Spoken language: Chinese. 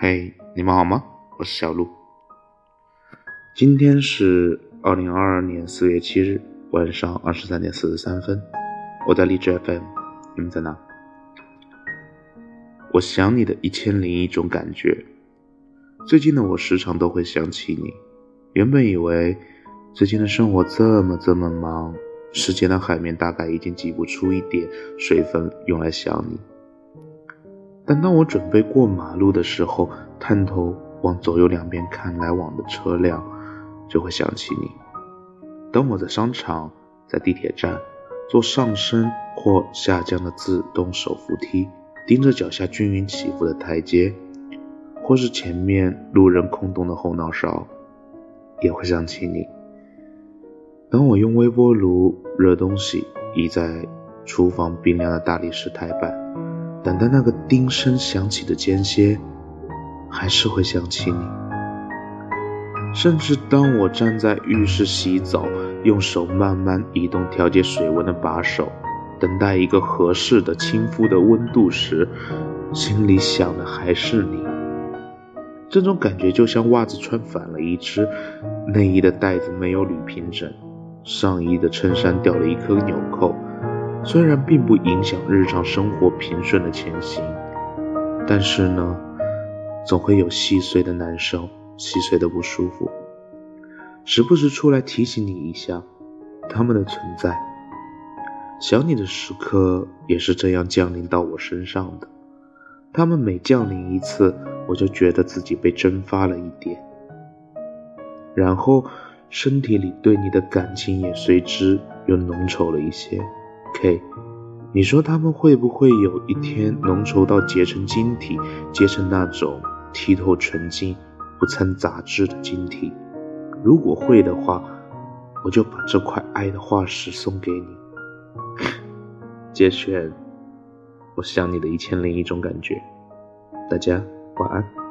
嘿，你们好吗？我是小鹿。今天是二零二二年四月七日晚上二十三点四十三分，我在荔枝 FM，你们在哪？我想你的一千零一种感觉。最近的我时常都会想起你。原本以为最近的生活这么这么忙，时间的海绵大概已经挤不出一点水分用来想你。但当我准备过马路的时候，探头往左右两边看来往的车辆，就会想起你。当我在商场、在地铁站坐上升或下降的自动手扶梯，盯着脚下均匀起伏的台阶，或是前面路人空洞的后脑勺，也会想起你。当我用微波炉热东西，倚在厨房冰凉的大理石台板。等待那个叮声响起的间歇，还是会想起你。甚至当我站在浴室洗澡，用手慢慢移动调节水温的把手，等待一个合适的亲肤的温度时，心里想的还是你。这种感觉就像袜子穿反了一只，内衣的带子没有捋平整，上衣的衬衫掉了一颗纽扣。虽然并不影响日常生活平顺的前行，但是呢，总会有细碎的难受、细碎的不舒服，时不时出来提醒你一下他们的存在。想你的时刻也是这样降临到我身上的，他们每降临一次，我就觉得自己被蒸发了一点，然后身体里对你的感情也随之又浓稠了一些。K，你说他们会不会有一天浓稠到结成晶体，结成那种剔透纯净、不掺杂质的晶体？如果会的话，我就把这块爱的化石送给你。节选，我想你的一千零一种感觉。大家晚安。